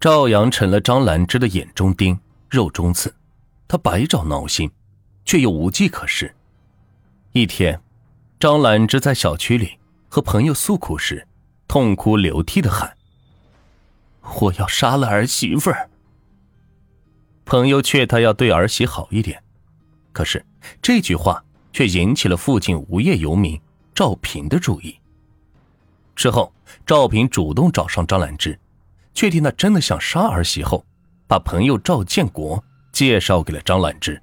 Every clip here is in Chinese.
赵阳成了张兰芝的眼中钉、肉中刺，他百找挠心，却又无计可施。一天，张兰芝在小区里和朋友诉苦时，痛哭流涕的喊：“我要杀了儿媳妇儿。”朋友劝他要对儿媳好一点，可是这句话却引起了附近无业游民赵平的注意。之后，赵平主动找上张兰芝。确定他真的想杀儿媳后，把朋友赵建国介绍给了张兰芝。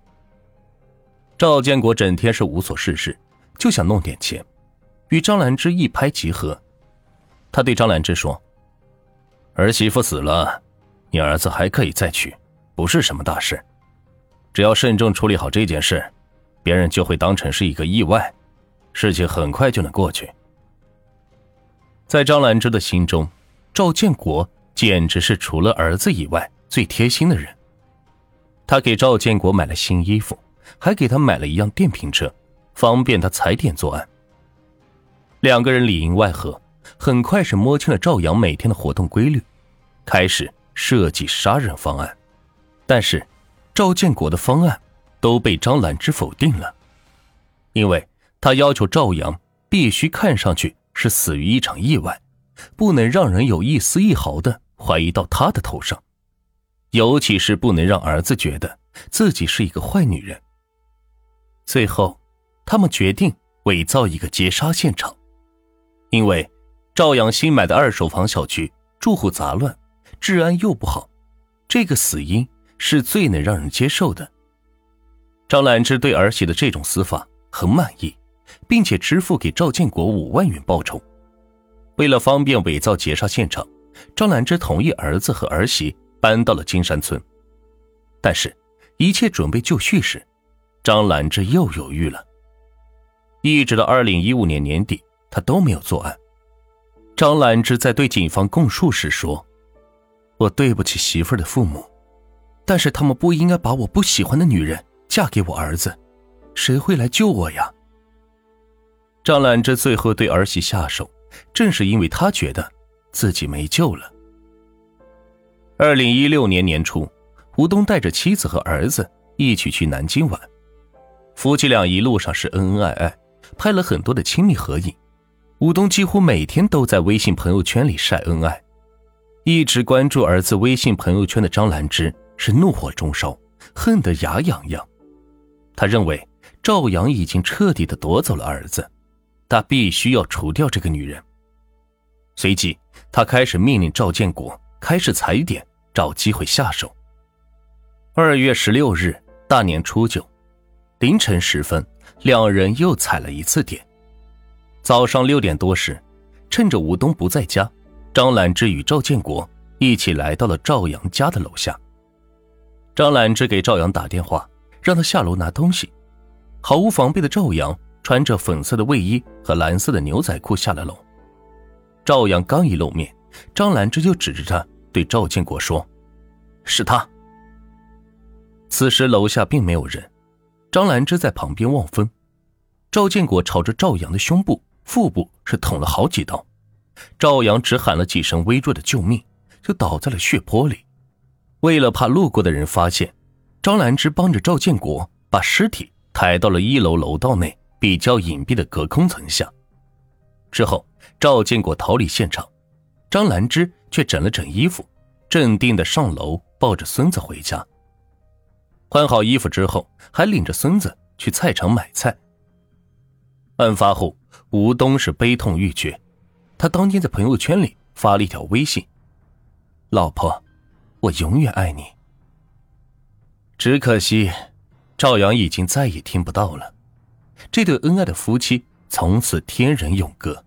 赵建国整天是无所事事，就想弄点钱，与张兰芝一拍即合。他对张兰芝说：“儿媳妇死了，你儿子还可以再娶，不是什么大事。只要慎重处理好这件事，别人就会当成是一个意外，事情很快就能过去。”在张兰芝的心中，赵建国。简直是除了儿子以外最贴心的人。他给赵建国买了新衣服，还给他买了一辆电瓶车，方便他踩点作案。两个人里应外合，很快是摸清了赵阳每天的活动规律，开始设计杀人方案。但是，赵建国的方案都被张兰芝否定了，因为他要求赵阳必须看上去是死于一场意外，不能让人有一丝一毫的。怀疑到他的头上，尤其是不能让儿子觉得自己是一个坏女人。最后，他们决定伪造一个劫杀现场，因为赵阳新买的二手房小区住户杂乱，治安又不好，这个死因是最能让人接受的。张兰芝对儿媳的这种死法很满意，并且支付给赵建国五万元报酬。为了方便伪造劫杀现场。张兰芝同意儿子和儿媳搬到了金山村，但是，一切准备就绪时，张兰芝又犹豫了。一直到二零一五年年底，他都没有作案。张兰芝在对警方供述时说：“我对不起媳妇的父母，但是他们不应该把我不喜欢的女人嫁给我儿子，谁会来救我呀？”张兰芝最后对儿媳下手，正是因为她觉得。自己没救了。二零一六年年初，吴东带着妻子和儿子一起去南京玩，夫妻俩一路上是恩恩爱爱，拍了很多的亲密合影。吴东几乎每天都在微信朋友圈里晒恩爱。一直关注儿子微信朋友圈的张兰芝是怒火中烧，恨得牙痒痒。他认为赵阳已经彻底的夺走了儿子，他必须要除掉这个女人。随即。他开始命令赵建国开始踩点，找机会下手。二月十六日，大年初九凌晨时分，两人又踩了一次点。早上六点多时，趁着吴东不在家，张兰芝与赵建国一起来到了赵阳家的楼下。张兰芝给赵阳打电话，让他下楼拿东西。毫无防备的赵阳穿着粉色的卫衣和蓝色的牛仔裤下了楼。赵阳刚一露面，张兰芝就指着他对赵建国说：“是他。”此时楼下并没有人，张兰芝在旁边望风。赵建国朝着赵阳的胸部、腹部是捅了好几刀，赵阳只喊了几声微弱的救命，就倒在了血泊里。为了怕路过的人发现，张兰芝帮着赵建国把尸体抬到了一楼楼道内比较隐蔽的隔空层下。之后，赵建国逃离现场，张兰芝却整了整衣服，镇定的上楼抱着孙子回家。换好衣服之后，还领着孙子去菜场买菜。案发后，吴东是悲痛欲绝，他当天在朋友圈里发了一条微信：“老婆，我永远爱你。”只可惜，赵阳已经再也听不到了。这对恩爱的夫妻从此天人永隔。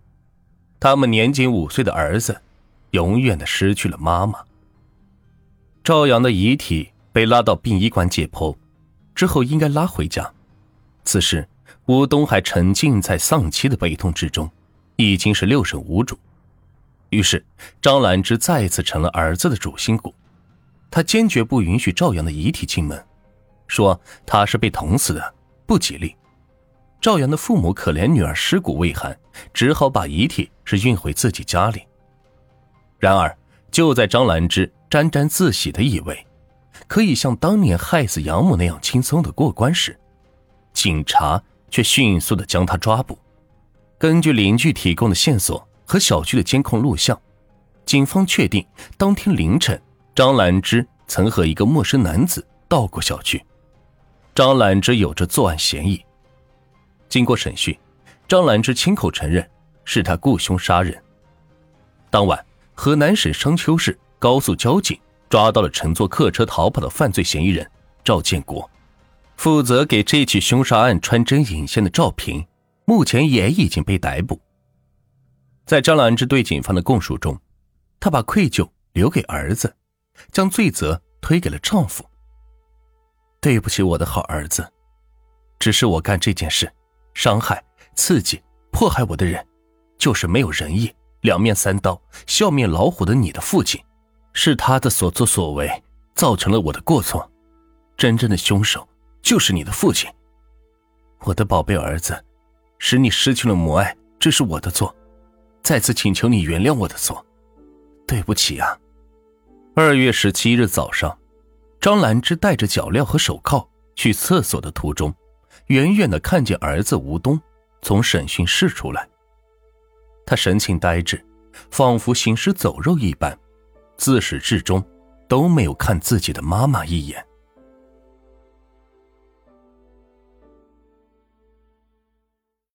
他们年仅五岁的儿子，永远的失去了妈妈。赵阳的遗体被拉到殡仪馆解剖，之后应该拉回家。此时，吴东还沉浸在丧妻的悲痛之中，已经是六神无主。于是，张兰芝再次成了儿子的主心骨。他坚决不允许赵阳的遗体进门，说他是被捅死的，不吉利。赵阳的父母可怜女儿尸骨未寒，只好把遗体是运回自己家里。然而，就在张兰芝沾沾自喜的以为，可以像当年害死养母那样轻松的过关时，警察却迅速的将他抓捕。根据邻居提供的线索和小区的监控录像，警方确定当天凌晨，张兰芝曾和一个陌生男子到过小区。张兰芝有着作案嫌疑。经过审讯，张兰芝亲口承认是他雇凶杀人。当晚，河南省商丘市高速交警抓到了乘坐客车逃跑的犯罪嫌疑人赵建国，负责给这起凶杀案穿针引线的赵平。目前也已经被逮捕。在张兰芝对警方的供述中，她把愧疚留给儿子，将罪责推给了丈夫。对不起，我的好儿子，只是我干这件事，伤害、刺激、迫害我的人，就是没有仁义、两面三刀、笑面老虎的你的父亲，是他的所作所为造成了我的过错，真正的凶手就是你的父亲，我的宝贝儿子。使你失去了母爱，这是我的错，再次请求你原谅我的错，对不起啊。二月十七日早上，张兰芝带着脚镣和手铐去厕所的途中，远远的看见儿子吴东从审讯室出来。他神情呆滞，仿佛行尸走肉一般，自始至终都没有看自己的妈妈一眼。